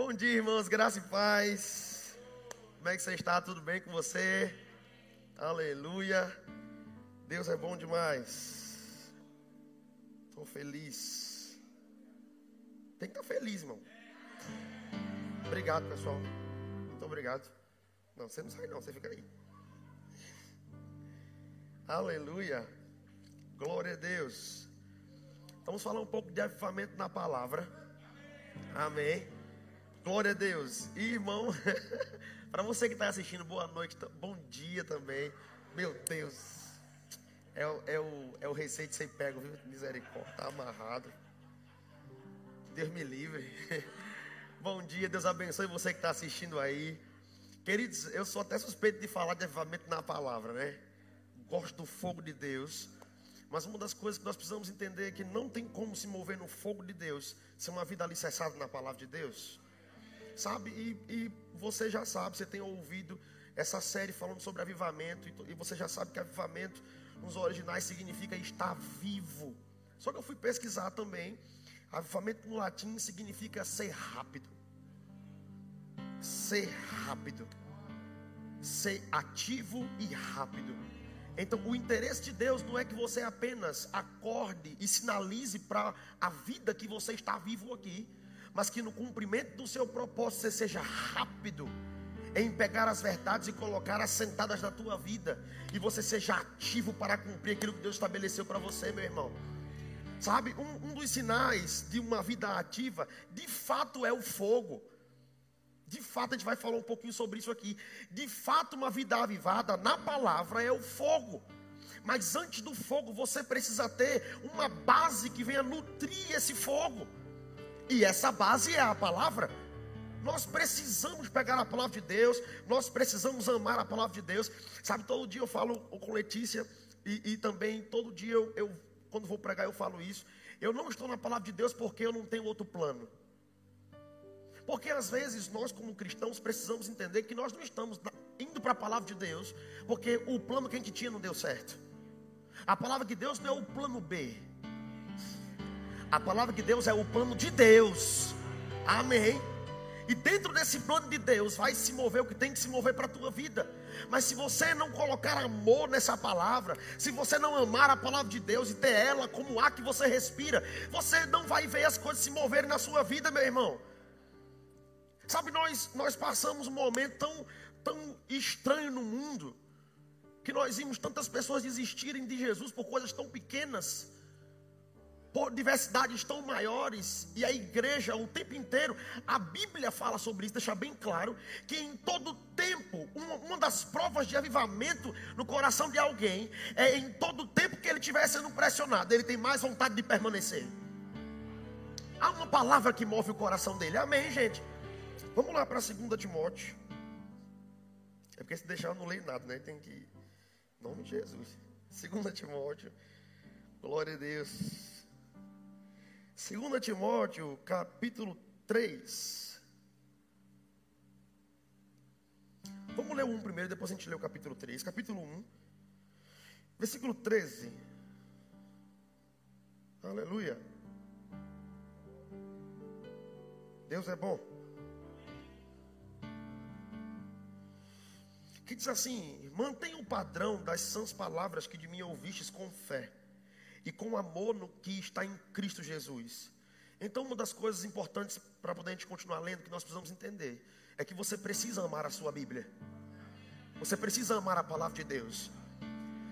Bom dia, irmãos, graça e paz. Como é que você está? Tudo bem com você? Aleluia. Deus é bom demais. Estou feliz. Tem que estar feliz, irmão. Obrigado, pessoal. Muito obrigado. Não, você não sai não, você fica aí. Aleluia. Glória a Deus. Vamos falar um pouco de avivamento na palavra. Amém. Glória a Deus. E, irmão, para você que está assistindo, boa noite, bom dia também. Meu Deus. É, é, o, é o receite sem pego, viu? Misericórdia, está amarrado. Deus me livre. bom dia, Deus abençoe você que está assistindo aí. Queridos, eu sou até suspeito de falar de avivamento na palavra, né? Gosto do fogo de Deus. Mas uma das coisas que nós precisamos entender é que não tem como se mover no fogo de Deus ser uma vida alicerçada na palavra de Deus. Sabe? E, e, você já sabe, você tem ouvido essa série falando sobre avivamento, e, e você já sabe que avivamento nos originais significa estar vivo. Só que eu fui pesquisar também. Avivamento no latim significa ser rápido. Ser rápido. Ser ativo e rápido. Então, o interesse de Deus não é que você apenas acorde e sinalize para a vida que você está vivo aqui, mas que no cumprimento do seu propósito você seja rápido em pegar as verdades e colocar assentadas na tua vida, e você seja ativo para cumprir aquilo que Deus estabeleceu para você, meu irmão. Sabe, um, um dos sinais de uma vida ativa, de fato, é o fogo. De fato, a gente vai falar um pouquinho sobre isso aqui. De fato, uma vida avivada na palavra é o fogo. Mas antes do fogo, você precisa ter uma base que venha nutrir esse fogo. E essa base é a palavra. Nós precisamos pegar a palavra de Deus, nós precisamos amar a palavra de Deus. Sabe, todo dia eu falo com Letícia, e, e também todo dia eu, eu, quando vou pregar, eu falo isso. Eu não estou na palavra de Deus porque eu não tenho outro plano. Porque às vezes nós, como cristãos, precisamos entender que nós não estamos indo para a palavra de Deus, porque o plano que a gente tinha não deu certo. A palavra de Deus não é o plano B. A palavra de Deus é o plano de Deus. Amém. E dentro desse plano de Deus vai se mover o que tem que se mover para a tua vida. Mas se você não colocar amor nessa palavra, se você não amar a palavra de Deus e ter ela como ar que você respira, você não vai ver as coisas se moverem na sua vida, meu irmão. Sabe, nós, nós passamos um momento tão, tão estranho no mundo, que nós vimos tantas pessoas desistirem de Jesus por coisas tão pequenas, por diversidades tão maiores, e a igreja o tempo inteiro, a Bíblia fala sobre isso, deixa bem claro, que em todo tempo, uma, uma das provas de avivamento no coração de alguém, é em todo tempo que ele estiver sendo pressionado, ele tem mais vontade de permanecer. Há uma palavra que move o coração dele, amém, gente? Vamos lá para 2 Timóteo. É porque se deixar eu não leio nada, né? Tem que. Em nome de Jesus. 2 Timóteo. Glória a Deus. 2 Timóteo, capítulo 3. Vamos ler o 1 primeiro, depois a gente lê o capítulo 3. Capítulo 1, versículo 13. Aleluia. Deus é bom. que diz assim: mantenha o padrão das sãs palavras que de mim ouvistes com fé e com amor no que está em Cristo Jesus. Então, uma das coisas importantes para poder a gente continuar lendo, que nós precisamos entender, é que você precisa amar a sua Bíblia. Você precisa amar a palavra de Deus.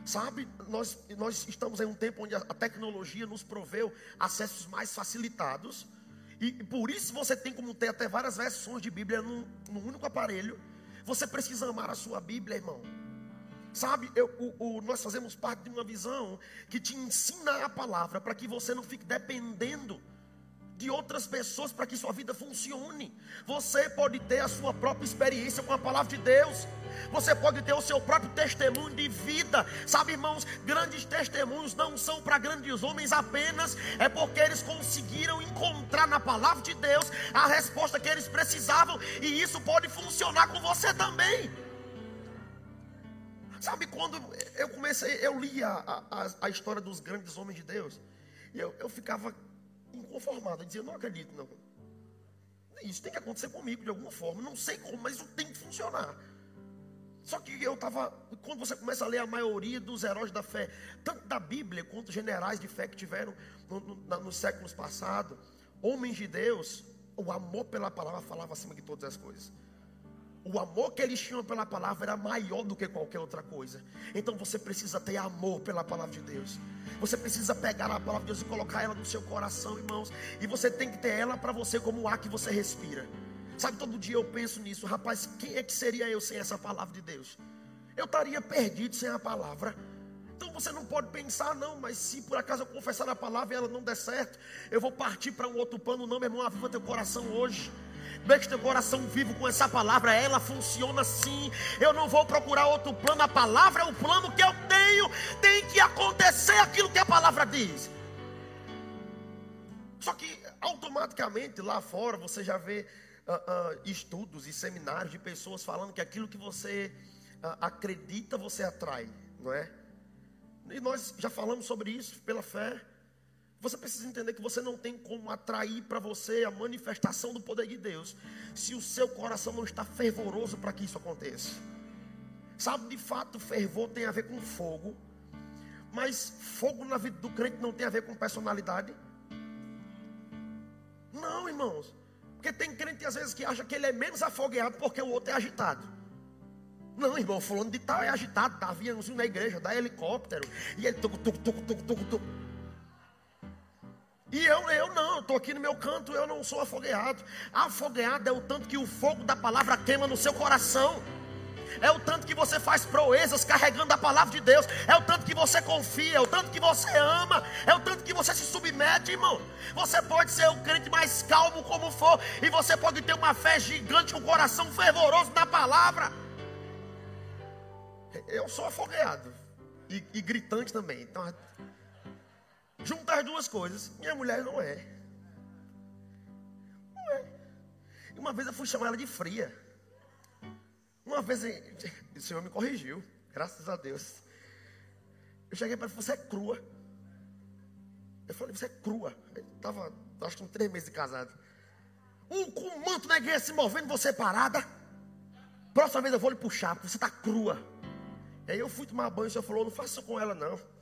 Sabe, nós, nós estamos em um tempo onde a, tecnologia nos proveu acessos mais facilitados. E, e, por isso você tem como ter até várias versões de Bíblia num, num único aparelho. Você precisa amar a sua Bíblia, irmão. Sabe, eu, o, o, nós fazemos parte de uma visão que te ensina a palavra para que você não fique dependendo de outras pessoas para que sua vida funcione. Você pode ter a sua própria experiência com a palavra de Deus. Você pode ter o seu próprio testemunho de vida. Sabe, irmãos, grandes testemunhos não são para grandes homens apenas, é porque eles conseguiram encontrar na palavra de Deus a resposta que eles precisavam, e isso pode funcionar com você também. Sabe quando eu comecei, eu li a, a, a história dos grandes homens de Deus, e eu, eu ficava inconformado. Eu dizia, não acredito, não. isso tem que acontecer comigo de alguma forma. Não sei como, mas isso tem que funcionar. Só que eu estava. Quando você começa a ler a maioria dos heróis da fé, tanto da Bíblia quanto generais de fé que tiveram no, no, nos séculos passados, homens de Deus, o amor pela palavra falava acima de todas as coisas. O amor que eles tinham pela palavra era maior do que qualquer outra coisa. Então você precisa ter amor pela palavra de Deus. Você precisa pegar a palavra de Deus e colocar ela no seu coração, irmãos. E você tem que ter ela para você como o ar que você respira. Sabe, todo dia eu penso nisso, rapaz, quem é que seria eu sem essa palavra de Deus? Eu estaria perdido sem a palavra. Então você não pode pensar, não, mas se por acaso eu confessar a palavra e ela não der certo, eu vou partir para um outro plano, não, meu irmão, aviva teu coração hoje. Deixe teu coração vivo com essa palavra, ela funciona assim. Eu não vou procurar outro plano, a palavra é o plano que eu tenho. Tem que acontecer aquilo que a palavra diz. Só que automaticamente lá fora você já vê uh, uh, estudos e seminários de pessoas falando que aquilo que você uh, acredita você atrai, não é? E nós já falamos sobre isso pela fé. Você precisa entender que você não tem como atrair para você a manifestação do poder de Deus, se o seu coração não está fervoroso para que isso aconteça. Sabe, de fato, fervor tem a ver com fogo, mas fogo na vida do crente não tem a ver com personalidade. Não, irmãos, porque tem crente às vezes que acha que ele é menos afogueado porque o outro é agitado. Não, irmão, falando de tal é agitado, dá aviãozinho na igreja, dá helicóptero, e ele tuc, tuc, tuc, tuc, tuc, tuc. E eu, eu não, estou aqui no meu canto, eu não sou afogueado. Afogueado é o tanto que o fogo da palavra queima no seu coração. É o tanto que você faz proezas carregando a palavra de Deus. É o tanto que você confia, é o tanto que você ama, é o tanto que você se submete, irmão. Você pode ser o crente mais calmo como for, e você pode ter uma fé gigante, um coração fervoroso na palavra. Eu sou afogueado e, e gritante também. Então Juntar as duas coisas, minha mulher não é. Não é. Uma vez eu fui chamar ela de fria. Uma vez o Senhor me corrigiu, graças a Deus. Eu cheguei para ele você é crua. Eu falei, você é crua. Ele estava, acho que, com três meses de casado. Um com manto na igreja se movendo, você parada. Próxima vez eu vou lhe puxar, porque você está crua. E aí eu fui tomar banho, o senhor falou, não faça com ela não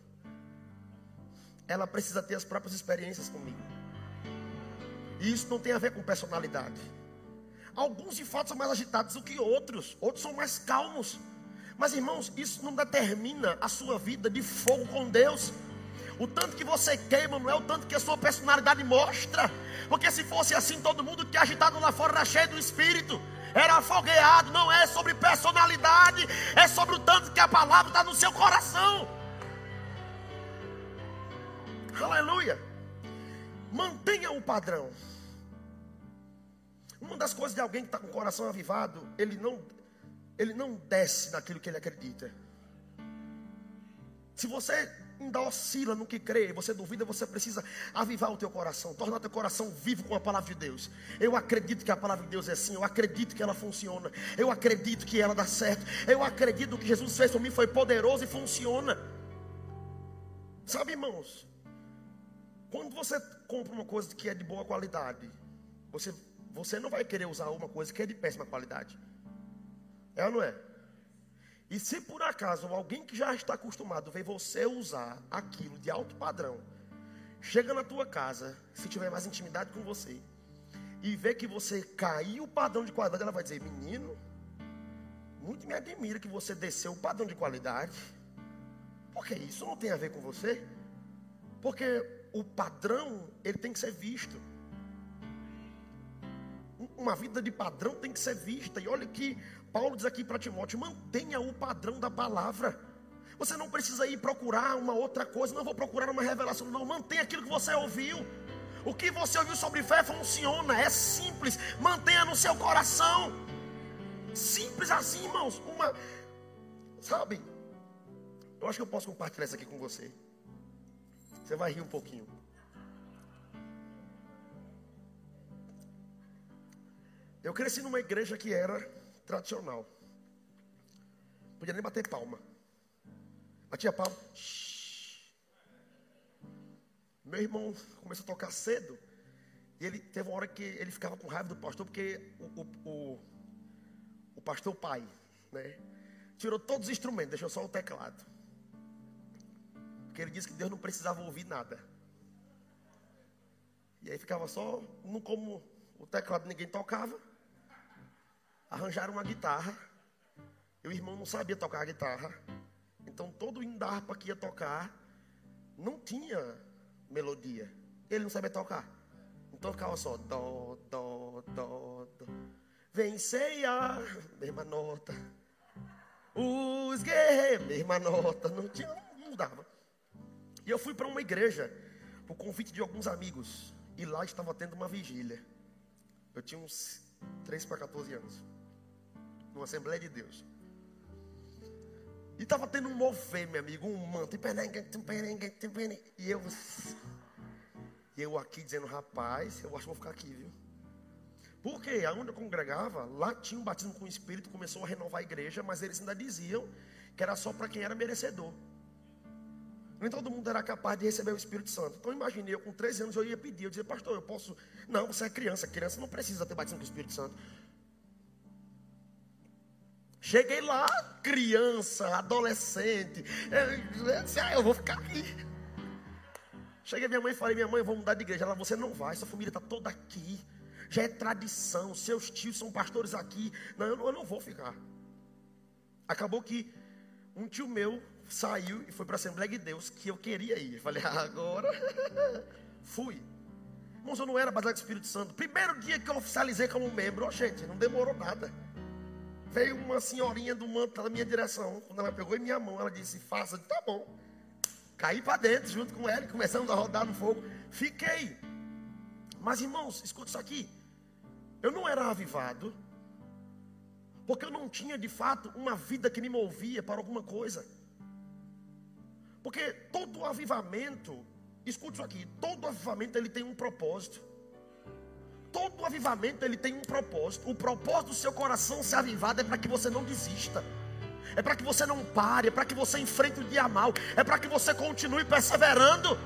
ela precisa ter as próprias experiências comigo. E isso não tem a ver com personalidade. Alguns de fato são mais agitados do que outros, outros são mais calmos. Mas irmãos, isso não determina a sua vida de fogo com Deus. O tanto que você queima não é o tanto que a sua personalidade mostra. Porque se fosse assim, todo mundo que é agitado lá fora era cheio do Espírito. Era afogueado, não é sobre personalidade, é sobre o tanto que a palavra está no seu coração. Aleluia. Mantenha o padrão. Uma das coisas de alguém que está com o coração avivado, ele não, ele não desce naquilo que ele acredita. Se você ainda oscila no que crê, você duvida, você precisa avivar o teu coração, tornar o teu coração vivo com a palavra de Deus. Eu acredito que a palavra de Deus é assim, eu acredito que ela funciona, eu acredito que ela dá certo, eu acredito que Jesus fez por mim foi poderoso e funciona. Sabe, irmãos, quando você compra uma coisa que é de boa qualidade, você, você não vai querer usar uma coisa que é de péssima qualidade. É ou não é? E se por acaso alguém que já está acostumado ver você usar aquilo de alto padrão, chega na tua casa, se tiver mais intimidade com você, e vê que você caiu o padrão de qualidade, ela vai dizer: Menino, muito me admira que você desceu o padrão de qualidade, porque isso não tem a ver com você. Porque o padrão, ele tem que ser visto. Uma vida de padrão tem que ser vista. E olha que Paulo diz aqui para Timóteo: mantenha o padrão da palavra. Você não precisa ir procurar uma outra coisa, não vou procurar uma revelação, não. Mantenha aquilo que você ouviu. O que você ouviu sobre fé funciona, é simples. Mantenha no seu coração. Simples assim, irmãos. Uma, sabe? Eu acho que eu posso compartilhar isso aqui com você. Você vai rir um pouquinho. Eu cresci numa igreja que era tradicional. Podia nem bater palma. Batia palma. Shhh. Meu irmão começou a tocar cedo. E ele teve uma hora que ele ficava com raiva do pastor, porque o, o, o, o pastor pai, né? Tirou todos os instrumentos, deixou só o teclado. Porque ele disse que Deus não precisava ouvir nada. E aí ficava só, não como o teclado ninguém tocava. Arranjaram uma guitarra. E o irmão não sabia tocar a guitarra. Então todo o hino da harpa que ia tocar não tinha melodia. Ele não sabia tocar. Então ficava só dó, dó, dó, dó. Venceia, mesma nota. Os guerreiros, mesma nota. Não tinha, não dava. E eu fui para uma igreja, por convite de alguns amigos. E lá estava tendo uma vigília. Eu tinha uns 3 para 14 anos. Numa Assembleia de Deus. E estava tendo um mover, meu amigo, um manto. E eu. E eu aqui dizendo, rapaz, eu acho que vou ficar aqui, viu? Porque aonde eu congregava, lá tinha um batismo com o Espírito, começou a renovar a igreja, mas eles ainda diziam que era só para quem era merecedor. Nem todo mundo era capaz de receber o Espírito Santo. Então imaginei, eu com 13 anos eu ia pedir, eu dizia, pastor, eu posso. Não, você é criança, criança não precisa ter batismo com o Espírito Santo. Cheguei lá, criança, adolescente. Eu, disse, ah, eu vou ficar aqui. Cheguei minha mãe e falei, minha mãe, eu vou mudar de igreja. Ela, você não vai, sua família está toda aqui. Já é tradição, seus tios são pastores aqui. Não, eu não, eu não vou ficar. Acabou que um tio meu saiu e foi para a Assembleia de Deus, que eu queria ir. Eu falei, agora fui. Irmãos, eu não era baseado no Espírito Santo. Primeiro dia que eu oficializei como membro, oh, gente, não demorou nada. Veio uma senhorinha do manto da minha direção. Quando ela pegou em minha mão, ela disse, faça. Tá bom. Caí para dentro junto com ela e começamos a rodar no fogo. Fiquei. Mas irmãos, escuta isso aqui. Eu não era avivado. Porque eu não tinha de fato uma vida que me movia para alguma coisa. Porque todo avivamento, escute isso aqui, todo avivamento ele tem um propósito. Todo avivamento ele tem um propósito. O propósito do seu coração ser avivado é para que você não desista. É para que você não pare, é para que você enfrente o dia mal, é para que você continue perseverando.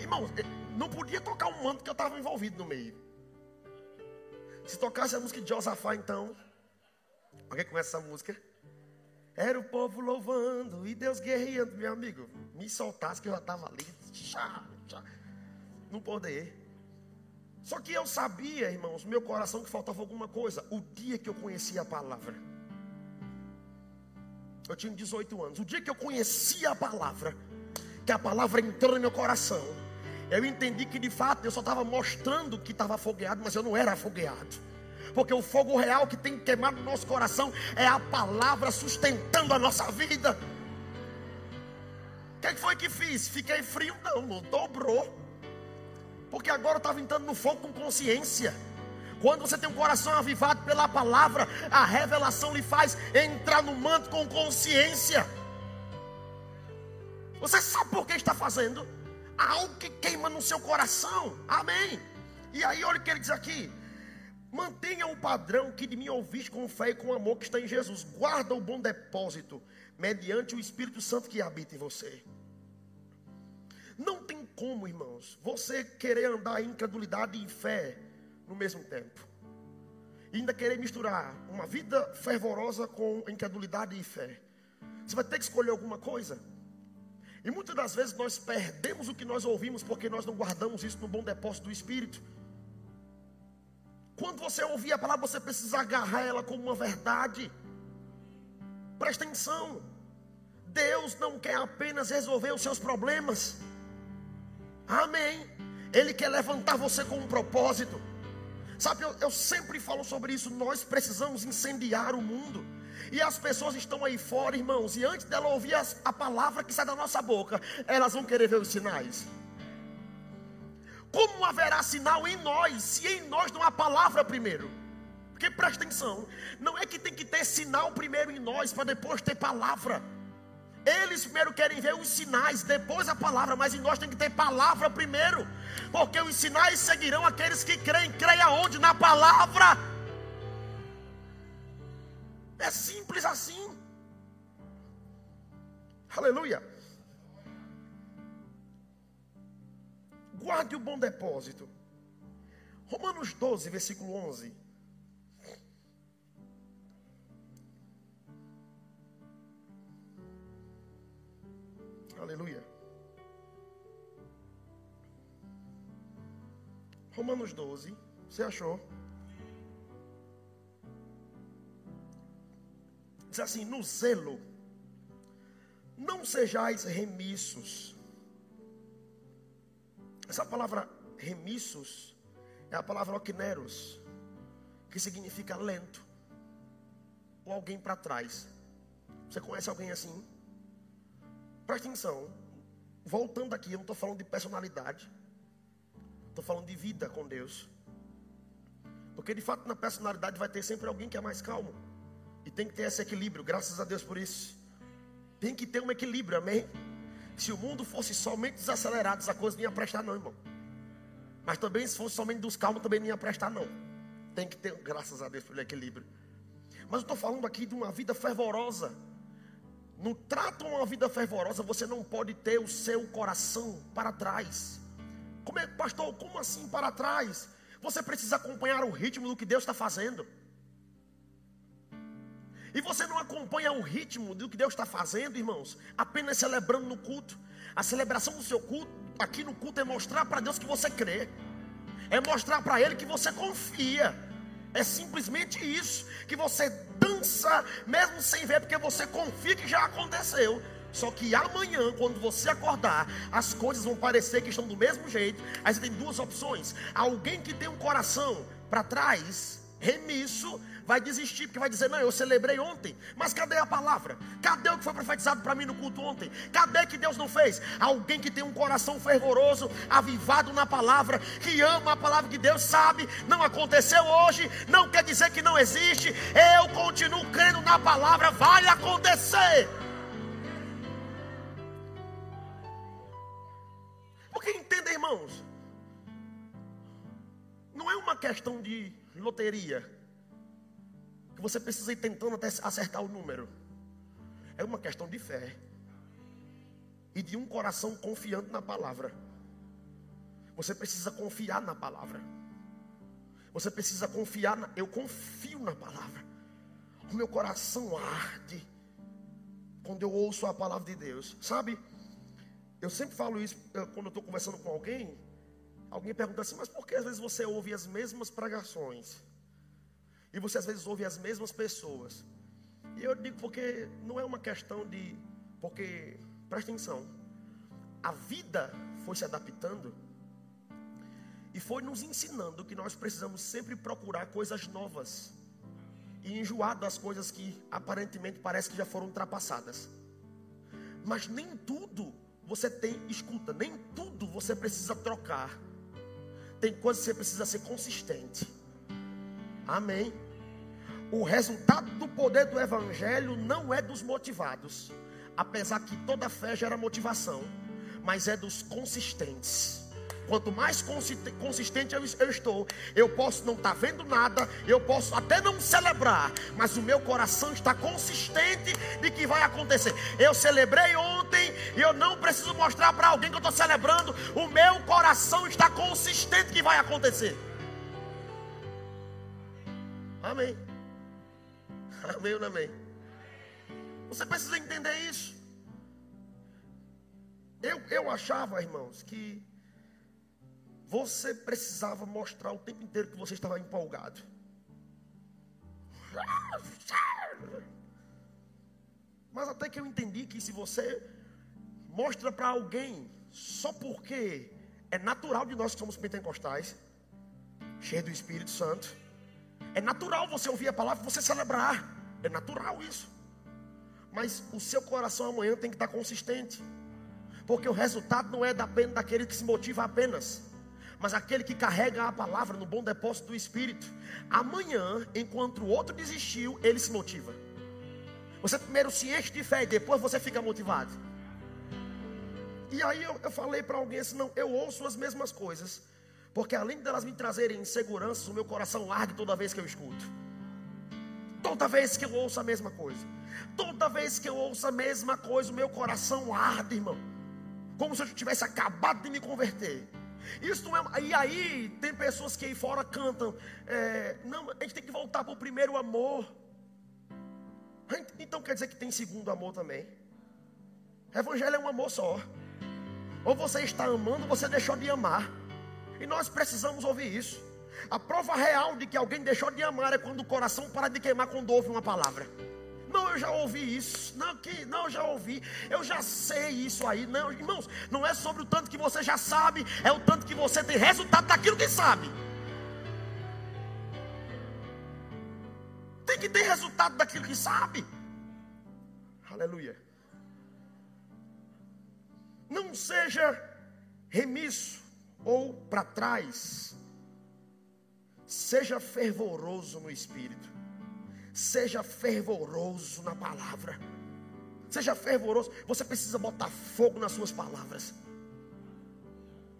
Irmãos, não podia tocar um manto que eu estava envolvido no meio. Se tocasse a música de Josafá, então. Alguém conhece essa música? Era o povo louvando e Deus guerreando, meu amigo. Me soltasse que eu já estava ali. Tchá, tchá, no poder. Só que eu sabia, irmãos, meu coração que faltava alguma coisa. O dia que eu conhecia a palavra. Eu tinha 18 anos. O dia que eu conhecia a palavra, que a palavra entrou no meu coração, eu entendi que de fato eu só estava mostrando que estava afogueado, mas eu não era afogueado porque o fogo real que tem que queimar no nosso coração é a palavra sustentando a nossa vida. O que, é que foi que fiz? Fiquei frio? Não, não dobrou. Porque agora eu estava entrando no fogo com consciência. Quando você tem um coração avivado pela palavra, a revelação lhe faz entrar no manto com consciência. Você sabe por que está fazendo? Há algo que queima no seu coração. Amém. E aí, olha o que ele diz aqui: Mantenha o padrão que de mim ouviste com fé e com amor que está em Jesus. Guarda o bom depósito, mediante o Espírito Santo que habita em você. Não tem como, irmãos, você querer andar em incredulidade e fé no mesmo tempo. E ainda querer misturar uma vida fervorosa com incredulidade e fé. Você vai ter que escolher alguma coisa. E muitas das vezes nós perdemos o que nós ouvimos porque nós não guardamos isso no bom depósito do Espírito. Quando você ouvir a palavra, você precisa agarrar ela como uma verdade. Presta atenção. Deus não quer apenas resolver os seus problemas. Amém. Ele quer levantar você com um propósito. Sabe, eu, eu sempre falo sobre isso. Nós precisamos incendiar o mundo. E as pessoas estão aí fora, irmãos. E antes dela ouvir as, a palavra que sai da nossa boca, elas vão querer ver os sinais. Como haverá sinal em nós, se em nós não há palavra primeiro? Porque presta atenção, não é que tem que ter sinal primeiro em nós para depois ter palavra. Eles primeiro querem ver os sinais, depois a palavra, mas em nós tem que ter palavra primeiro, porque os sinais seguirão aqueles que creem. Creia onde? Na palavra. É simples assim. Aleluia. Guarde o bom depósito. Romanos 12, versículo 11. Aleluia. Romanos 12, você achou? Diz assim: no zelo, não sejais remissos. Essa palavra remissos é a palavra okneros, que significa lento, ou alguém para trás. Você conhece alguém assim? Presta atenção, voltando aqui, eu não estou falando de personalidade, estou falando de vida com Deus. Porque de fato na personalidade vai ter sempre alguém que é mais calmo. E tem que ter esse equilíbrio, graças a Deus por isso. Tem que ter um equilíbrio, amém? Se o mundo fosse somente desacelerado, essa coisa não ia prestar, não, irmão. Mas também, se fosse somente dos calmos, também não ia prestar, não. Tem que ter, graças a Deus, pelo equilíbrio. Mas eu estou falando aqui de uma vida fervorosa. No trato a uma vida fervorosa, você não pode ter o seu coração para trás. Como é, pastor, como assim para trás? Você precisa acompanhar o ritmo do que Deus está fazendo. E você não acompanha o ritmo do que Deus está fazendo, irmãos, apenas celebrando no culto. A celebração do seu culto, aqui no culto, é mostrar para Deus que você crê, é mostrar para Ele que você confia. É simplesmente isso, que você dança, mesmo sem ver, porque você confia que já aconteceu. Só que amanhã, quando você acordar, as coisas vão parecer que estão do mesmo jeito. Aí você tem duas opções: alguém que tem um coração para trás, remisso, vai desistir, porque vai dizer: Não, eu celebrei ontem, mas cadê a palavra? Cadê o que foi profetizado para mim no culto ontem? Cadê que Deus não fez? Alguém que tem um coração fervoroso, avivado na palavra, que ama a palavra que Deus sabe, não aconteceu hoje, não quer dizer que não existe, eu continuo crendo na palavra, vai acontecer. Porque entenda, irmãos, não é uma questão de loteria que você precisa ir tentando até acertar o número. É uma questão de fé e de um coração confiante na palavra. Você precisa confiar na palavra. Você precisa confiar na, eu confio na palavra. O meu coração arde quando eu ouço a palavra de Deus. Sabe? Eu sempre falo isso quando eu estou conversando com alguém. Alguém pergunta assim, mas por que às vezes você ouve as mesmas pregações? E você às vezes ouve as mesmas pessoas. E eu digo porque não é uma questão de. Porque, presta atenção, a vida foi se adaptando e foi nos ensinando que nós precisamos sempre procurar coisas novas e enjoar das coisas que aparentemente parece que já foram ultrapassadas. Mas nem tudo você tem, escuta, nem tudo você precisa trocar. Tem coisas que você precisa ser consistente. Amém. O resultado do poder do Evangelho não é dos motivados, apesar que toda fé gera motivação, mas é dos consistentes. Quanto mais consistente eu, estou, eu posso não estar tá vendo nada, eu posso até não celebrar, mas o meu coração está consistente de que vai acontecer. Eu celebrei ontem e eu não preciso mostrar para alguém que eu estou celebrando, o meu coração está consistente que vai acontecer. Amém. Amém ou não amém? Você precisa entender isso. Eu, eu achava, irmãos, que você precisava mostrar o tempo inteiro que você estava empolgado. Mas até que eu entendi que se você mostra para alguém só porque é natural de nós que somos pentecostais, cheio do Espírito Santo, é natural você ouvir a palavra e você celebrar. É natural isso. Mas o seu coração amanhã tem que estar consistente. Porque o resultado não é da pena daquele que se motiva apenas, mas aquele que carrega a palavra no bom depósito do Espírito. Amanhã, enquanto o outro desistiu, ele se motiva. Você primeiro se enche de fé e depois você fica motivado. E aí eu, eu falei para alguém assim: não, eu ouço as mesmas coisas, porque além delas me trazerem inseguranças, o meu coração larga toda vez que eu escuto. Toda vez que eu ouço a mesma coisa, toda vez que eu ouço a mesma coisa, o meu coração arde, irmão. Como se eu tivesse acabado de me converter. Isso é. E aí, tem pessoas que aí fora cantam. É, não, a gente tem que voltar para o primeiro amor. Então quer dizer que tem segundo amor também. Evangelho é um amor só. Ou você está amando, ou você deixou de amar. E nós precisamos ouvir isso. A prova real de que alguém deixou de amar é quando o coração para de queimar quando ouve uma palavra. Não, eu já ouvi isso. Não, que, não, eu já ouvi. Eu já sei isso aí. Não, irmãos, não é sobre o tanto que você já sabe, é o tanto que você tem resultado daquilo que sabe. Tem que ter resultado daquilo que sabe. Aleluia. Não seja remisso ou para trás. Seja fervoroso no espírito. Seja fervoroso na palavra. Seja fervoroso. Você precisa botar fogo nas suas palavras.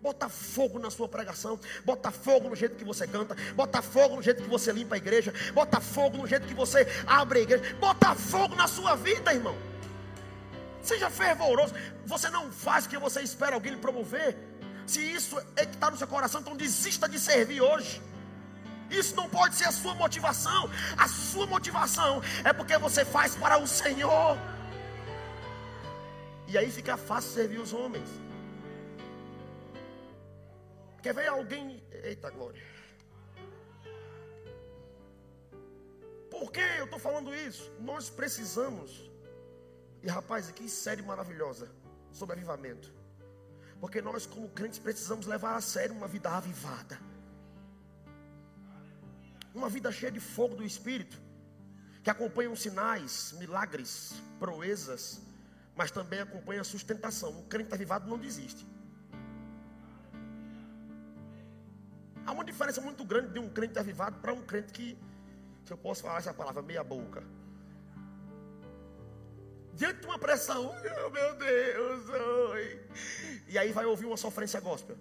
Bota fogo na sua pregação, bota fogo no jeito que você canta, bota fogo no jeito que você limpa a igreja, bota fogo no jeito que você abre a igreja, bota fogo na sua vida, irmão. Seja fervoroso. Você não faz o que você espera alguém lhe promover. Se isso é que está no seu coração, então desista de servir hoje. Isso não pode ser a sua motivação. A sua motivação é porque você faz para o Senhor. E aí fica fácil servir os homens. Quer ver alguém. Eita glória. Por que eu estou falando isso? Nós precisamos. E rapaz, que série maravilhosa sobre avivamento. Porque nós, como crentes, precisamos levar a sério uma vida avivada uma vida cheia de fogo do Espírito, que acompanha os sinais, milagres, proezas, mas também acompanha a sustentação. Um crente avivado não desiste. Há uma diferença muito grande de um crente avivado para um crente que, se eu posso falar essa palavra, meia boca. Diante de uma pressão, oh, meu Deus, e aí vai ouvir uma sofrência gospel.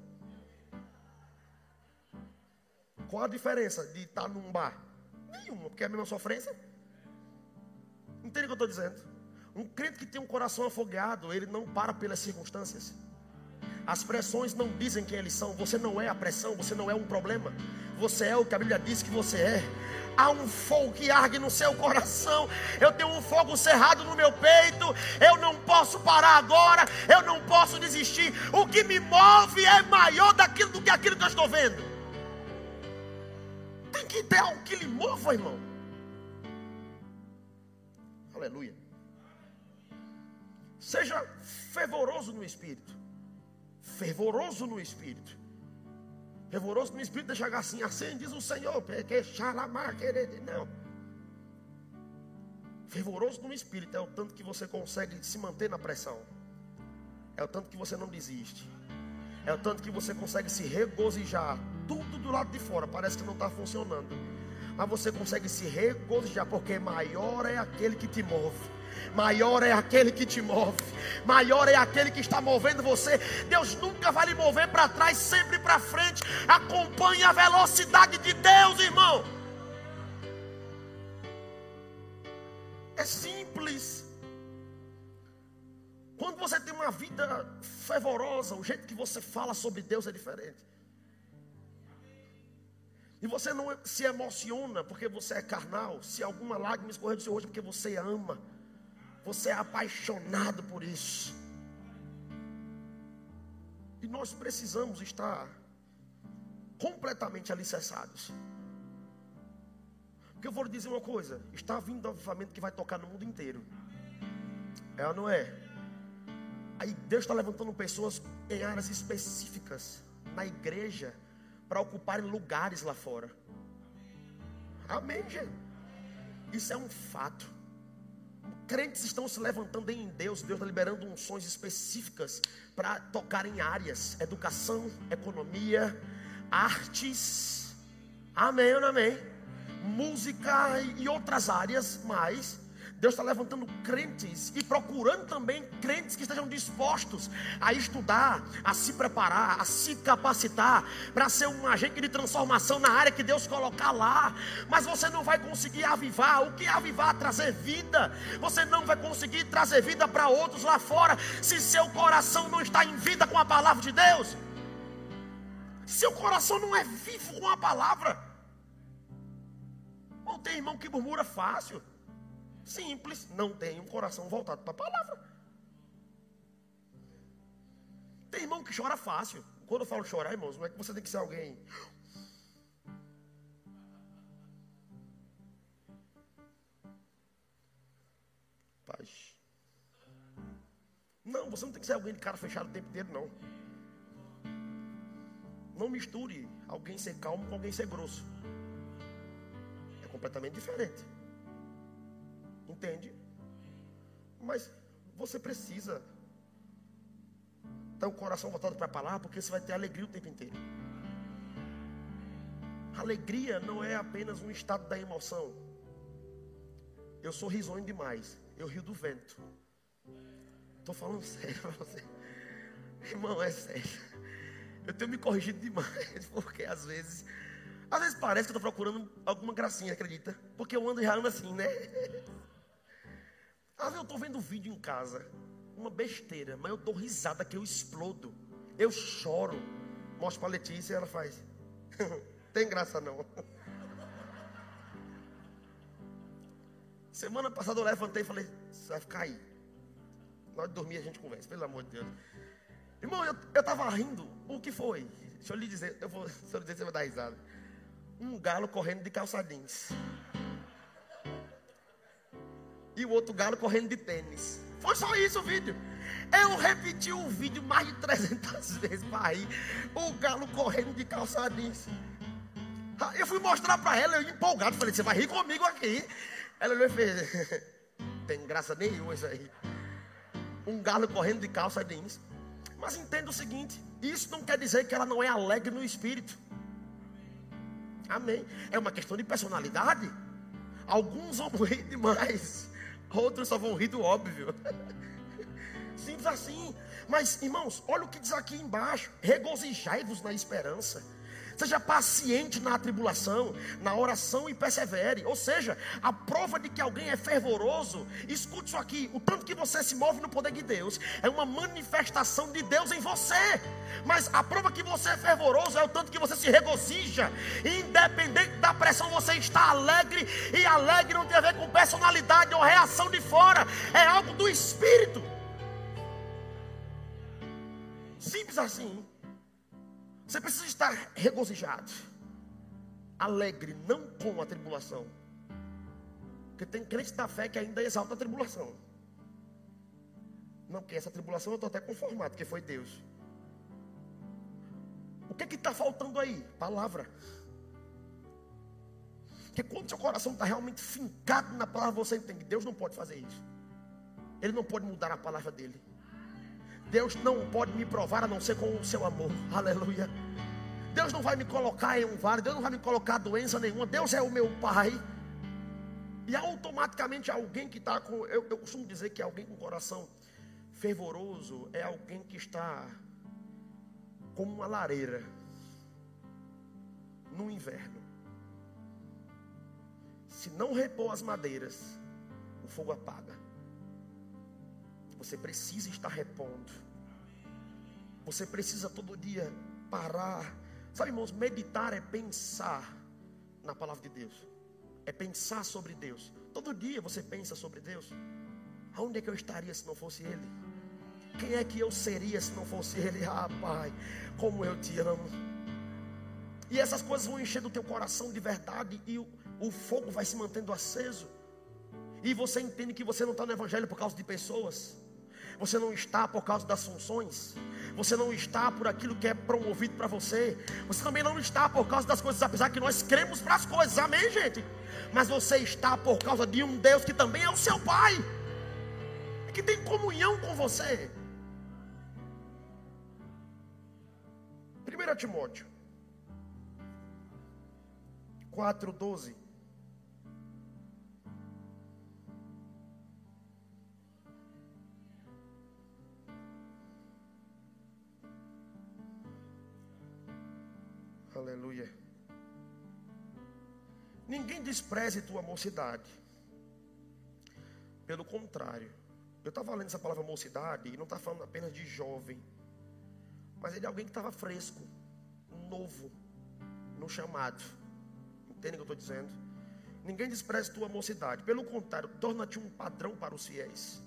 Qual a diferença de estar num bar? Nenhuma, porque é a mesma sofrência. Entende o que eu estou dizendo? Um crente que tem um coração afogado, ele não para pelas circunstâncias. As pressões não dizem quem eles são. Você não é a pressão, você não é um problema. Você é o que a Bíblia diz que você é. Há um fogo que arde no seu coração. Eu tenho um fogo cerrado no meu peito. Eu não posso parar agora. Eu não posso desistir. O que me move é maior daquilo do que aquilo que eu estou vendo ter algo que lhe mova, irmão. Aleluia. Seja fervoroso no espírito. Fervoroso no espírito. Fervoroso no espírito é chegar assim, assim diz o Senhor, porque xalamar querer. Não. Fervoroso no espírito é o tanto que você consegue se manter na pressão. É o tanto que você não desiste. É o tanto que você consegue se regozijar. Tudo do lado de fora parece que não está funcionando. Mas você consegue se regozijar, porque maior é aquele que te move. Maior é aquele que te move, maior é aquele que está movendo você. Deus nunca vai lhe mover para trás, sempre para frente. Acompanhe a velocidade de Deus, irmão. É simples. Quando você tem uma vida fervorosa, o jeito que você fala sobre Deus é diferente. E você não se emociona porque você é carnal, se alguma lágrima escorrer do seu rosto porque você ama. Você é apaixonado por isso. E nós precisamos estar completamente alicerçados. Porque eu vou lhe dizer uma coisa: está vindo um avivamento que vai tocar no mundo inteiro. É ou não é? Aí Deus está levantando pessoas em áreas específicas na igreja para ocuparem lugares lá fora. Amém, gente? Isso é um fato. Crentes estão se levantando em Deus, Deus está liberando unções específicas para tocar em áreas: educação, economia, artes, amém ou não amém? Música e outras áreas mais Deus está levantando crentes e procurando também crentes que estejam dispostos a estudar, a se preparar, a se capacitar para ser um agente de transformação na área que Deus colocar lá. Mas você não vai conseguir avivar. O que é avivar? Trazer vida. Você não vai conseguir trazer vida para outros lá fora se seu coração não está em vida com a palavra de Deus. Seu coração não é vivo com a palavra. Não tem irmão que murmura fácil. Simples. Não tem um coração voltado para a palavra. Tem irmão que chora fácil. Quando eu falo chorar, irmãos, não é que você tem que ser alguém. Paz. Não, você não tem que ser alguém de cara fechado o tempo inteiro, não. Não misture alguém ser calmo com alguém ser grosso. É completamente diferente. Entende? Mas você precisa ter o coração voltado para a palavra, porque você vai ter alegria o tempo inteiro. Alegria não é apenas um estado da emoção. Eu sou risonho demais. Eu rio do vento. Estou falando sério para você. Irmão, é sério. Eu tenho me corrigido demais, porque às vezes, às vezes parece que eu estou procurando alguma gracinha, acredita? Porque eu ando e ando assim, né? Às vezes eu estou vendo vídeo em casa, uma besteira, mas eu dou risada que eu explodo. Eu choro. Mostro para a Letícia e ela faz. Tem graça não. Semana passada eu levantei e falei, você vai ficar aí. Na hora de dormir a gente conversa, pelo amor de Deus. Irmão, eu estava rindo. O que foi? Deixa eu lhe dizer, eu vou, se eu lhe dizer, você vai dar risada. Um galo correndo de calçadinhos. E o outro galo correndo de tênis. Foi só isso o vídeo. Eu repeti o vídeo mais de 300 vezes para rir. O galo correndo de calçadinhos. Eu fui mostrar para ela, eu empolgado. Falei, você vai rir comigo aqui. Ela olhou e fez. Tem graça nenhuma isso aí. Um galo correndo de calça jeans. Mas entenda o seguinte: isso não quer dizer que ela não é alegre no espírito. Amém. É uma questão de personalidade. Alguns vão demais, outros só vão rir do óbvio. Simples assim. Mas, irmãos, olha o que diz aqui embaixo: regozijai-vos na esperança. Seja paciente na tribulação, na oração e persevere. Ou seja, a prova de que alguém é fervoroso, escute isso aqui: o tanto que você se move no poder de Deus é uma manifestação de Deus em você. Mas a prova que você é fervoroso é o tanto que você se regozija. Independente da pressão, você está alegre. E alegre não tem a ver com personalidade ou reação de fora, é algo do espírito. Simples assim. Você precisa estar regozijado, alegre, não com a tribulação. Porque tem crente da fé que ainda exalta a tribulação. Não, porque essa tribulação eu estou até conformado, porque foi Deus. O que é está faltando aí? Palavra. Porque quando seu coração está realmente fincado na palavra, você entende que Deus não pode fazer isso. Ele não pode mudar a palavra dele. Deus não pode me provar a não ser com o seu amor. Aleluia. Deus não vai me colocar em um vale, Deus não vai me colocar doença nenhuma. Deus é o meu Pai. E automaticamente alguém que está com. Eu, eu costumo dizer que alguém com coração fervoroso é alguém que está como uma lareira no inverno. Se não repor as madeiras, o fogo apaga. Você precisa estar repondo. Você precisa todo dia parar. Sabe, irmãos, meditar é pensar na palavra de Deus. É pensar sobre Deus. Todo dia você pensa sobre Deus. Aonde é que eu estaria se não fosse Ele? Quem é que eu seria se não fosse Ele? Ah, Pai, como eu te amo. E essas coisas vão encher do teu coração de verdade e o, o fogo vai se mantendo aceso. E você entende que você não está no Evangelho por causa de pessoas. Você não está por causa das funções. Você não está por aquilo que é promovido para você. Você também não está por causa das coisas, apesar que nós cremos para as coisas. Amém, gente? Mas você está por causa de um Deus que também é o seu Pai. Que tem comunhão com você. 1 Timóteo 4,12 Aleluia. Ninguém despreze tua mocidade. Pelo contrário, eu estava lendo essa palavra mocidade e não está falando apenas de jovem, mas ele é alguém que estava fresco, novo no chamado. Entende o que eu estou dizendo? Ninguém despreze tua mocidade. Pelo contrário, torna-te um padrão para os fiéis.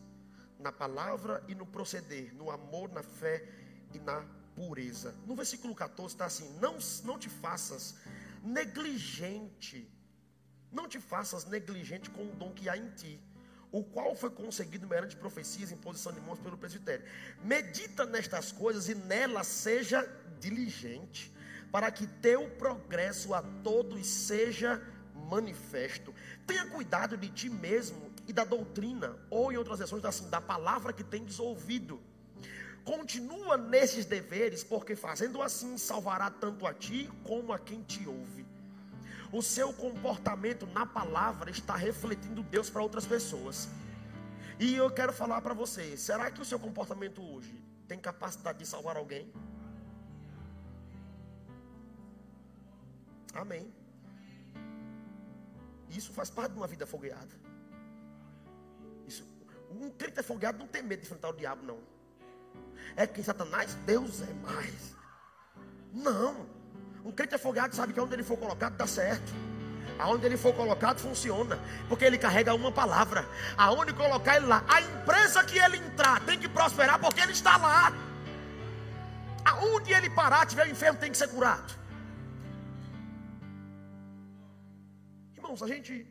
Na palavra e no proceder, no amor, na fé e na pureza. No versículo 14 está assim: não, não te faças negligente. Não te faças negligente com o dom que há em ti, o qual foi conseguido mediante profecias em posição de mãos pelo presbitério. Medita nestas coisas e nelas seja diligente, para que teu progresso a todos seja manifesto. Tenha cuidado de ti mesmo e da doutrina, ou em outras versões, assim, da palavra que tens ouvido. Continua nesses deveres, porque fazendo assim salvará tanto a ti como a quem te ouve. O seu comportamento na palavra está refletindo Deus para outras pessoas. E eu quero falar para você: será que o seu comportamento hoje tem capacidade de salvar alguém? Amém. Isso faz parte de uma vida fogueada. Isso, um crente afogueado não tem medo de enfrentar o diabo, não. É que Satanás, Deus é mais. Não. Um crente afogueado sabe que onde ele for colocado dá certo. Aonde ele for colocado funciona, porque ele carrega uma palavra. Aonde colocar ele lá, a empresa que ele entrar tem que prosperar porque ele está lá. Aonde ele parar, tiver o enfermo, tem que ser curado. Irmãos, a gente,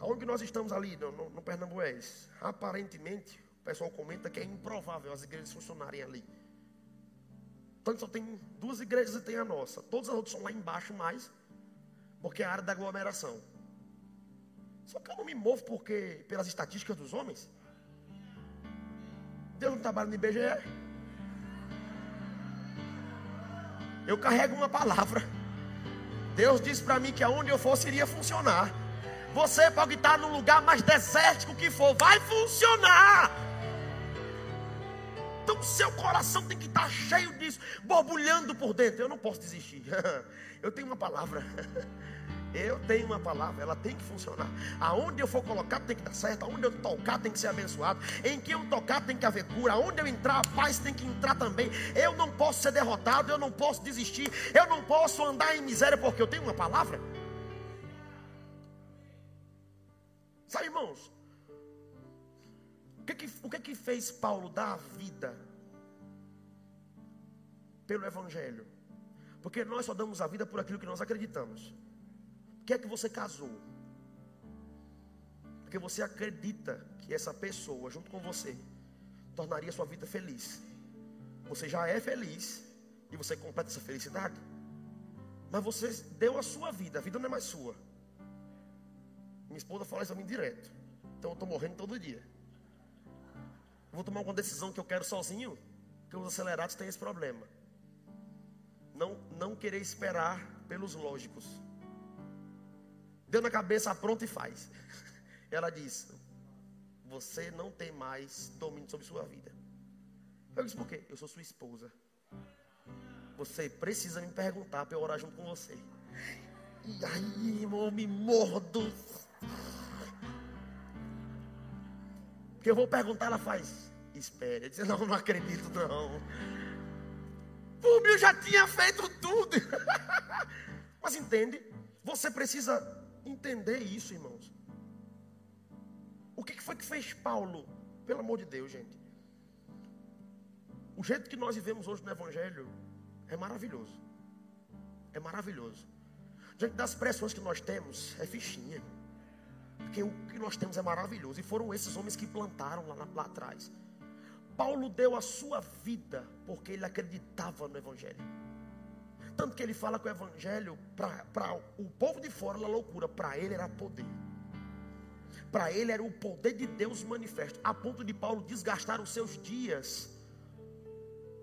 aonde nós estamos ali, no, no, no Pernambués, aparentemente, o pessoal comenta que é improvável as igrejas funcionarem ali. Tanto só tem duas igrejas e tem a nossa. Todas as outras são lá embaixo mais, porque é a área da aglomeração. Só que eu não me movo porque pelas estatísticas dos homens. Deus não trabalha no IBGE. Eu carrego uma palavra. Deus disse para mim que aonde eu fosse iria funcionar. Você pode estar no lugar mais desértico que for, vai funcionar. Então seu coração tem que estar cheio disso, borbulhando por dentro. Eu não posso desistir. Eu tenho uma palavra. Eu tenho uma palavra, ela tem que funcionar. Aonde eu for colocado tem que dar certo. Aonde eu tocar tem que ser abençoado. Em que eu tocar tem que haver cura. Aonde eu entrar, a paz tem que entrar também. Eu não posso ser derrotado, eu não posso desistir. Eu não posso andar em miséria porque eu tenho uma palavra. Sabe, irmãos? O que, que, o que, que fez Paulo dar a vida pelo Evangelho? Porque nós só damos a vida por aquilo que nós acreditamos que é que você casou? Porque você acredita que essa pessoa, junto com você, tornaria sua vida feliz. Você já é feliz e você completa essa felicidade. Mas você deu a sua vida, a vida não é mais sua. Minha esposa fala isso a mim direto. Então eu estou morrendo todo dia. Vou tomar uma decisão que eu quero sozinho, porque os acelerados têm esse problema. Não, não querer esperar pelos lógicos. Deu na cabeça, pronta e faz. Ela diz: Você não tem mais domínio sobre sua vida. Eu disse: Por quê? Eu sou sua esposa. Você precisa me perguntar para eu orar junto com você. E aí, irmão, me mordo. Porque eu vou perguntar, ela faz. Espere. Eu disse: Não, não acredito, não. Por mim, eu já tinha feito tudo. Mas entende? Você precisa entender isso, irmãos. O que foi que fez Paulo? Pelo amor de Deus, gente. O jeito que nós vivemos hoje no Evangelho é maravilhoso. É maravilhoso. Diante das pressões que nós temos, é fichinha. Porque o que nós temos é maravilhoso. E foram esses homens que plantaram lá, lá atrás. Paulo deu a sua vida porque ele acreditava no Evangelho. Tanto que ele fala que o evangelho, para o povo de fora, era loucura, para ele era poder. Para ele era o poder de Deus manifesto, a ponto de Paulo desgastar os seus dias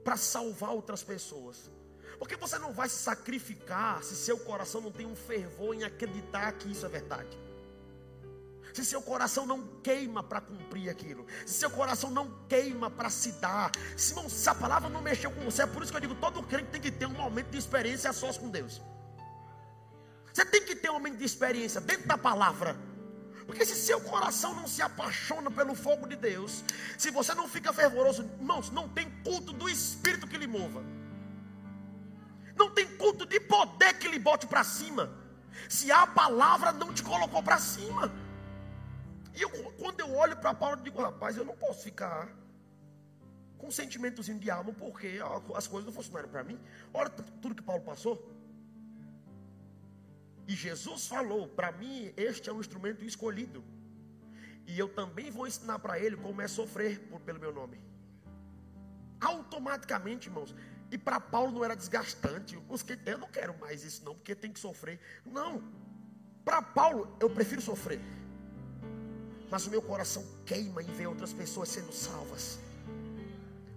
para salvar outras pessoas. Porque você não vai se sacrificar se seu coração não tem um fervor em acreditar que isso é verdade se seu coração não queima para cumprir aquilo, se seu coração não queima para se dar, se, se a palavra não mexeu com você, é por isso que eu digo: todo crente tem que ter um momento de experiência a sós com Deus. Você tem que ter um momento de experiência dentro da palavra. Porque se seu coração não se apaixona pelo fogo de Deus, se você não fica fervoroso, irmãos, não tem culto do Espírito que lhe mova. Não tem culto de poder que lhe bote para cima. Se a palavra não te colocou para cima. E eu, quando eu olho para Paulo, eu digo, rapaz, eu não posso ficar com um sentimentozinho de alma, porque as coisas não funcionaram para mim. Olha tudo que Paulo passou. E Jesus falou: para mim, este é um instrumento escolhido. E eu também vou ensinar para ele como é sofrer por, pelo meu nome. Automaticamente, irmãos. E para Paulo não era desgastante. Eu não quero mais isso, não, porque tem que sofrer. Não. Para Paulo, eu prefiro sofrer. Mas o meu coração queima em ver outras pessoas sendo salvas.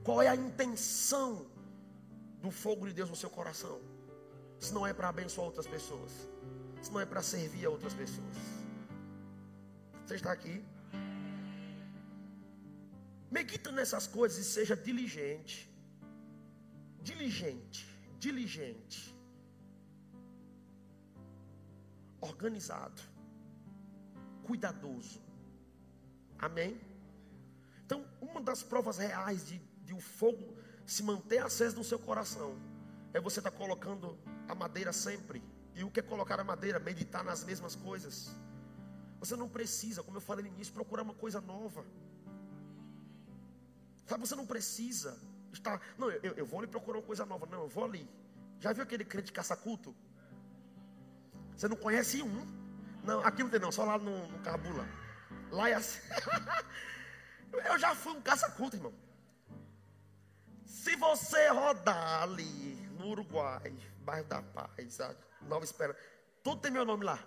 Qual é a intenção do fogo de Deus no seu coração? Se não é para abençoar outras pessoas, se não é para servir a outras pessoas. Você está aqui? Medita nessas coisas e seja diligente. Diligente, diligente. Organizado. Cuidadoso. Amém? Então, uma das provas reais de, de o fogo se manter aceso no seu coração é você estar tá colocando a madeira sempre. E o que é colocar a madeira? Meditar nas mesmas coisas. Você não precisa, como eu falei no início, procurar uma coisa nova. Sabe, você não precisa estar. Não, eu, eu vou ali procurar uma coisa nova. Não, eu vou ali. Já viu aquele crente caça-culto? Você não conhece um? Não, aqui não tem não, só lá no, no Cabula. Lá é assim. eu já fui um caça-culto, irmão. Se você rodar ali no Uruguai, bairro da Paz, Nova Esperança, tudo tem meu nome lá.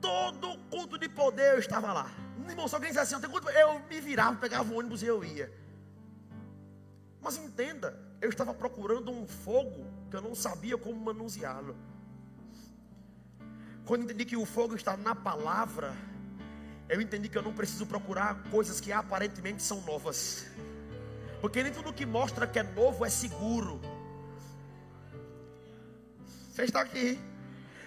Todo culto de poder eu estava lá. Irmão, se alguém dissesse assim, eu me virava, pegava o ônibus e eu ia. Mas entenda, eu estava procurando um fogo que eu não sabia como manuseá-lo. Quando entendi que o fogo está na palavra, eu entendi que eu não preciso procurar coisas que aparentemente são novas. Porque nem tudo que mostra que é novo é seguro. Você está aqui.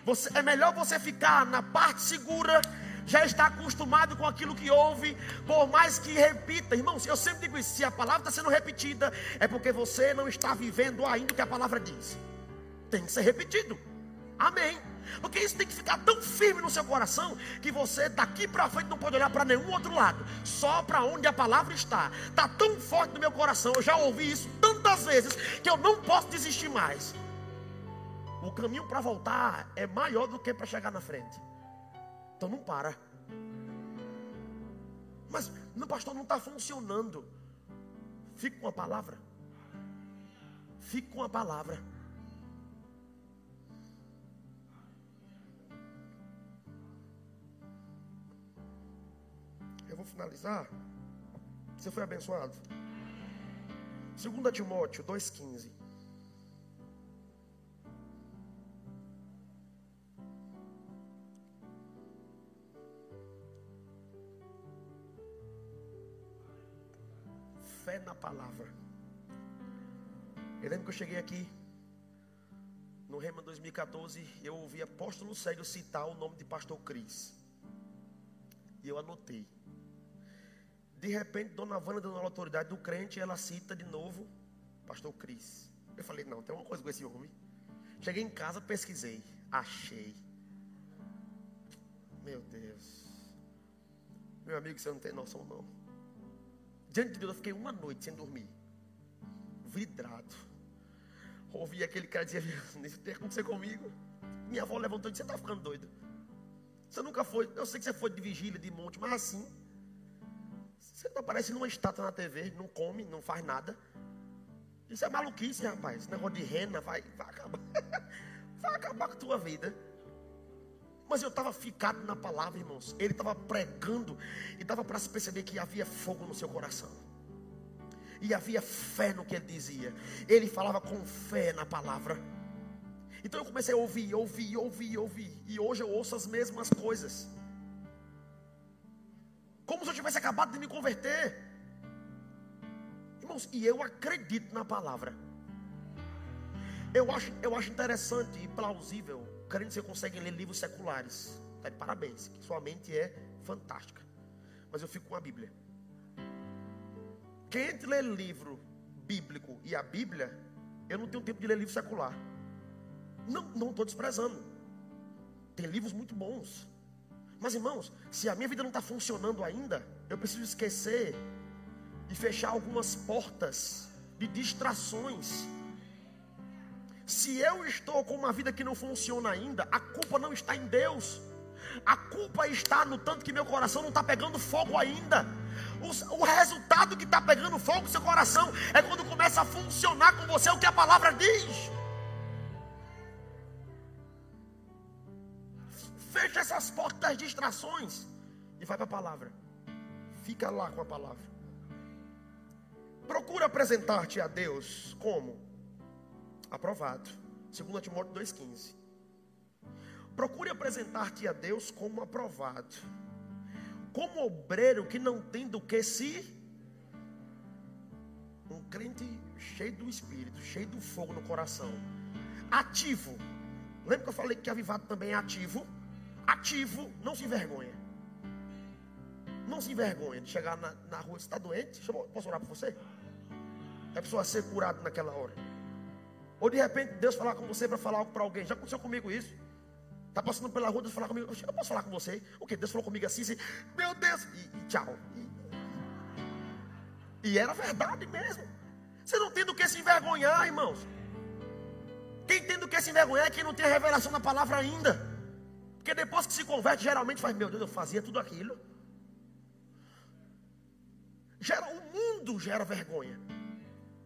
Você, é melhor você ficar na parte segura, já está acostumado com aquilo que ouve, por mais que repita. Irmãos, eu sempre digo isso: se a palavra está sendo repetida, é porque você não está vivendo ainda o que a palavra diz. Tem que ser repetido. Amém. Porque isso tem que ficar tão firme no seu coração que você daqui para frente não pode olhar para nenhum outro lado, só para onde a palavra está. Está tão forte no meu coração, eu já ouvi isso tantas vezes que eu não posso desistir mais. O caminho para voltar é maior do que para chegar na frente. Então não para. Mas, meu pastor, não está funcionando. Fique com a palavra. Fique com a palavra. Eu vou finalizar. Você foi abençoado? 2 Timóteo 2,15. fé na palavra. Eu lembro que eu cheguei aqui no Rema 2014 e eu ouvi apóstolo Célio citar o nome de pastor Cris. E eu anotei. De repente, Dona Vana dando a autoridade do crente, ela cita de novo pastor Cris. Eu falei, não, tem uma coisa com esse homem. Cheguei em casa, pesquisei, achei. Meu Deus. Meu amigo, você não tem noção não. Diante de Deus, eu fiquei uma noite sem dormir. Vidrado. Ouvi aquele cara dizer, isso tem que acontecer comigo. Minha avó levantou e disse, você está ficando doido. Você nunca foi, eu sei que você foi de vigília, de monte, mas assim. Não aparece numa estátua na TV, não come, não faz nada. Isso é maluquice, rapaz. Esse negócio de rena vai, vai acabar. vai acabar com a tua vida. Mas eu estava ficado na palavra, irmãos. Ele estava pregando e dava para se perceber que havia fogo no seu coração. E havia fé no que ele dizia. Ele falava com fé na palavra. Então eu comecei a ouvir, ouvir, ouvir, ouvir. E hoje eu ouço as mesmas coisas. Tivesse acabado de me converter. Irmãos, e eu acredito na palavra. Eu acho, eu acho interessante e plausível crentes que conseguem ler livros seculares. Tá de parabéns, que sua mente é fantástica. Mas eu fico com a Bíblia. Quem lê livro bíblico e a Bíblia, Eu não tenho tempo de ler livro secular. Não, não estou desprezando. Tem livros muito bons. Mas irmãos, se a minha vida não está funcionando ainda, eu preciso esquecer e fechar algumas portas de distrações. Se eu estou com uma vida que não funciona ainda, a culpa não está em Deus. A culpa está no tanto que meu coração não está pegando fogo ainda. O, o resultado que está pegando fogo no seu coração é quando começa a funcionar com você o que a palavra diz. Fecha essas portas das distrações e vai para a palavra. Fica lá com a palavra. Procura apresentar-te a Deus como aprovado. 2 Timóteo 2,15. Procure apresentar-te a Deus como aprovado. Como obreiro que não tem do que se. Um crente cheio do Espírito, cheio do fogo no coração. Ativo. Lembra que eu falei que avivado também é ativo? ativo, não se envergonha. Não se envergonha de chegar na, na rua, está doente? Posso orar por você? É a pessoa ser curada naquela hora. Ou de repente Deus falar com você para falar algo para alguém. Já aconteceu comigo isso? Está passando pela rua, Deus falar comigo. Eu posso falar com você? O que? Deus falou comigo assim, assim meu Deus, e, e tchau. E, e era verdade mesmo. Você não tem do que se envergonhar, irmãos. Quem tem do que se envergonhar é quem não tem a revelação da palavra ainda. Porque depois que se converte, geralmente faz, meu Deus, eu fazia tudo aquilo. Gera, o mundo gera vergonha.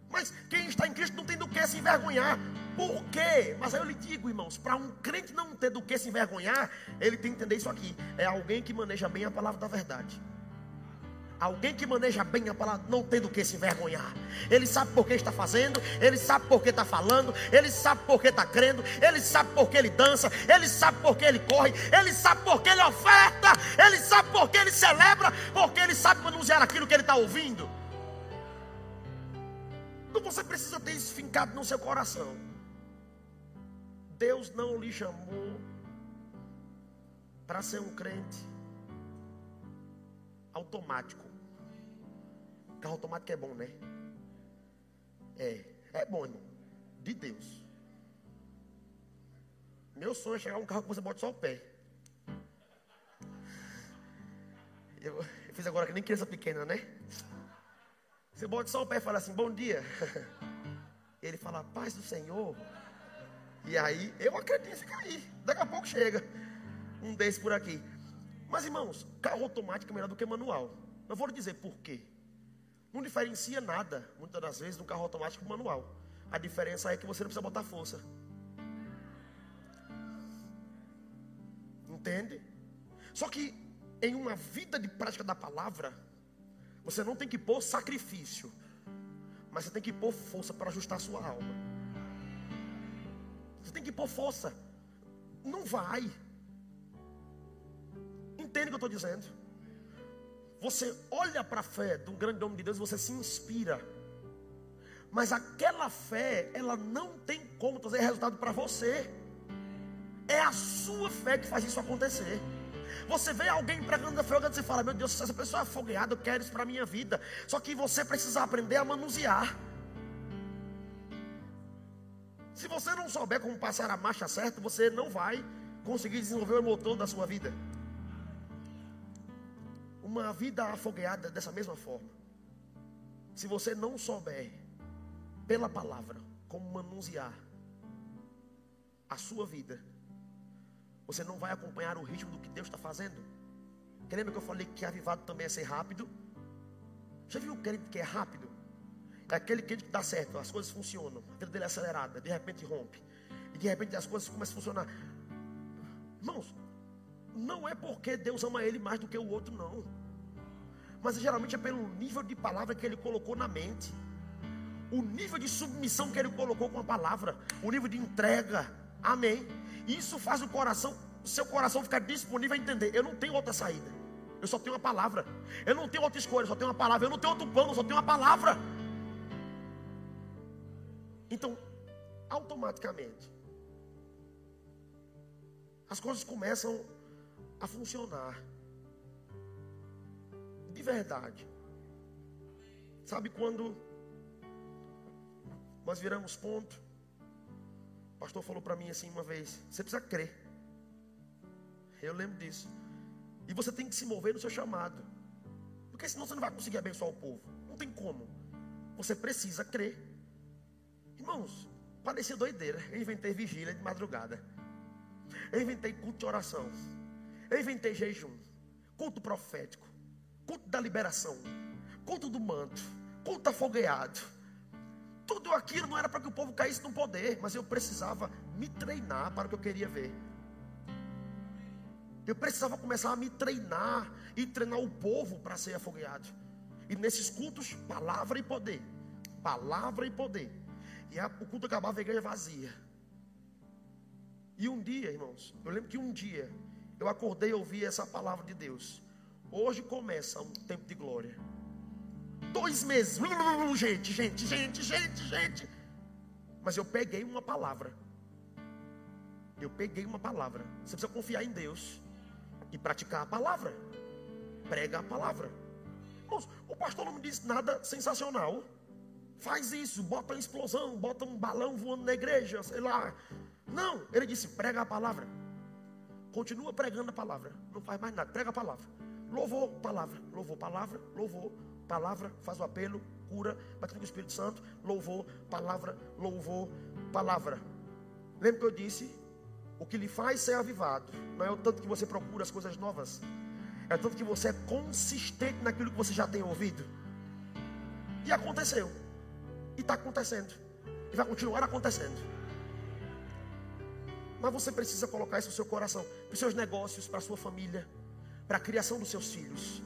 Mas quem está em Cristo não tem do que se envergonhar. Por quê? Mas aí eu lhe digo, irmãos, para um crente não ter do que se envergonhar, ele tem que entender isso aqui. É alguém que maneja bem a palavra da verdade. Alguém que maneja bem a palavra não tem do que se envergonhar. Ele sabe por que está fazendo, ele sabe por que está falando, ele sabe por que está crendo, ele sabe por que ele dança, ele sabe por que ele corre, ele sabe por que ele oferta, ele sabe por que ele celebra, porque ele sabe manusear aquilo que ele está ouvindo. Então você precisa ter isso fincado no seu coração. Deus não lhe chamou para ser um crente automático. Carro automático é bom, né? É, é bom, irmão. De Deus. Meu sonho é chegar um carro que você bota só o pé. Eu, eu fiz agora que nem criança pequena, né? Você bota só o pé e fala assim, bom dia. Ele fala, paz do Senhor. E aí, eu acredito em ficar aí. Daqui a pouco chega um desses por aqui. Mas irmãos, carro automático é melhor do que manual. Eu vou lhe dizer por quê. Não diferencia nada, muitas das vezes, do carro automático manual. A diferença é que você não precisa botar força. Entende? Só que em uma vida de prática da palavra, você não tem que pôr sacrifício, mas você tem que pôr força para ajustar a sua alma. Você tem que pôr força. Não vai. Entende o que eu estou dizendo? Você olha para a fé de um grande homem de Deus, você se inspira. Mas aquela fé, ela não tem como trazer resultado para você. É a sua fé que faz isso acontecer. Você vê alguém pregando afogueado e fala: Meu Deus, essa pessoa é afogueada, eu quero isso para a minha vida. Só que você precisa aprender a manusear. Se você não souber como passar a marcha certa, você não vai conseguir desenvolver o motor da sua vida uma vida afogueada dessa mesma forma. Se você não souber, pela palavra, como manusear a sua vida, você não vai acompanhar o ritmo do que Deus está fazendo. Lembra que eu falei que avivado também é ser rápido? Já viu o crente que é rápido? É aquele crente que dá certo, as coisas funcionam, a vida dele é acelerada, de repente rompe. E de repente as coisas começam a funcionar. Irmãos, não é porque Deus ama ele mais do que o outro, não. Mas geralmente é pelo nível de palavra que ele colocou na mente. O nível de submissão que ele colocou com a palavra. O nível de entrega. Amém. Isso faz o coração, o seu coração ficar disponível a entender. Eu não tenho outra saída. Eu só tenho uma palavra. Eu não tenho outra escolha, só tenho uma palavra. Eu não tenho outro plano, só tenho uma palavra. Então, automaticamente, as coisas começam a funcionar. De verdade. Sabe quando nós viramos ponto. O pastor falou para mim assim uma vez: você precisa crer. Eu lembro disso. E você tem que se mover no seu chamado. Porque senão você não vai conseguir abençoar o povo. Não tem como. Você precisa crer. Irmãos, parecia doideira. Eu inventei vigília de madrugada. Eu inventei culto de oração. Eu inventei jejum. Culto profético. Culto da liberação. Culto do manto. Culto afogueado. Tudo aquilo não era para que o povo caísse no poder, mas eu precisava me treinar para o que eu queria ver. Eu precisava começar a me treinar e treinar o povo para ser afogueado. E nesses cultos, palavra e poder. Palavra e poder. E a, o culto acabava a igreja vazia. E um dia, irmãos, eu lembro que um dia eu acordei e ouvi essa palavra de Deus. Hoje começa um tempo de glória. Dois meses, gente, gente, gente, gente, gente. Mas eu peguei uma palavra. Eu peguei uma palavra. Você precisa confiar em Deus e praticar a palavra. Prega a palavra. O pastor não me disse nada sensacional. Faz isso, bota uma explosão, bota um balão voando na igreja, sei lá. Não, ele disse: prega a palavra. Continua pregando a palavra. Não faz mais nada, prega a palavra. Louvou, palavra. Louvou, palavra. Louvou, palavra. Faz o apelo, cura, bate com o Espírito Santo. Louvou, palavra. Louvou, palavra. Lembra que eu disse? O que lhe faz ser avivado não é o tanto que você procura as coisas novas, é o tanto que você é consistente naquilo que você já tem ouvido. E aconteceu, e está acontecendo, e vai continuar acontecendo. Mas você precisa colocar isso no seu coração, para os seus negócios, para a sua família, para a criação dos seus filhos.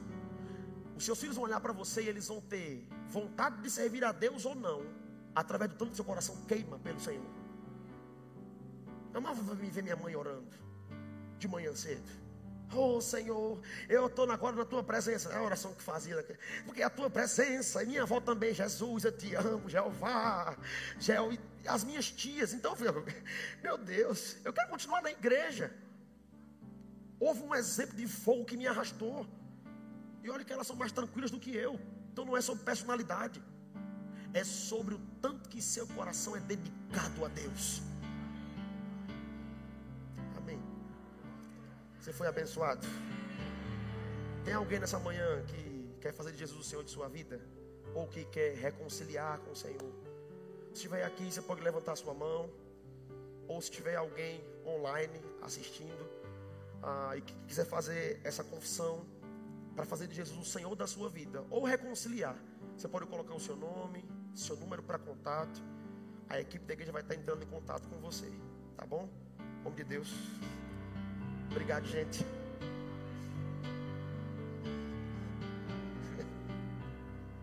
Os seus filhos vão olhar para você e eles vão ter vontade de servir a Deus ou não, através do tanto que seu coração queima pelo Senhor. Eu amava ver minha mãe orando de manhã cedo. Oh Senhor, eu estou agora na tua presença. É a oração que fazia. Porque a tua presença, e minha avó também, Jesus, eu te amo, Jeová, Jeová as minhas tias. Então, filho, meu Deus, eu quero continuar na igreja. Houve um exemplo de fogo que me arrastou. E olha que elas são mais tranquilas do que eu. Então não é sobre personalidade. É sobre o tanto que seu coração é dedicado a Deus. Você foi abençoado? Tem alguém nessa manhã que quer fazer de Jesus o Senhor de sua vida? Ou que quer reconciliar com o Senhor? Se estiver aqui, você pode levantar sua mão. Ou se tiver alguém online assistindo ah, e que quiser fazer essa confissão para fazer de Jesus o Senhor da sua vida, ou reconciliar, você pode colocar o seu nome, seu número para contato. A equipe da igreja vai estar entrando em contato com você, tá bom? Em nome de Deus. Obrigado, gente.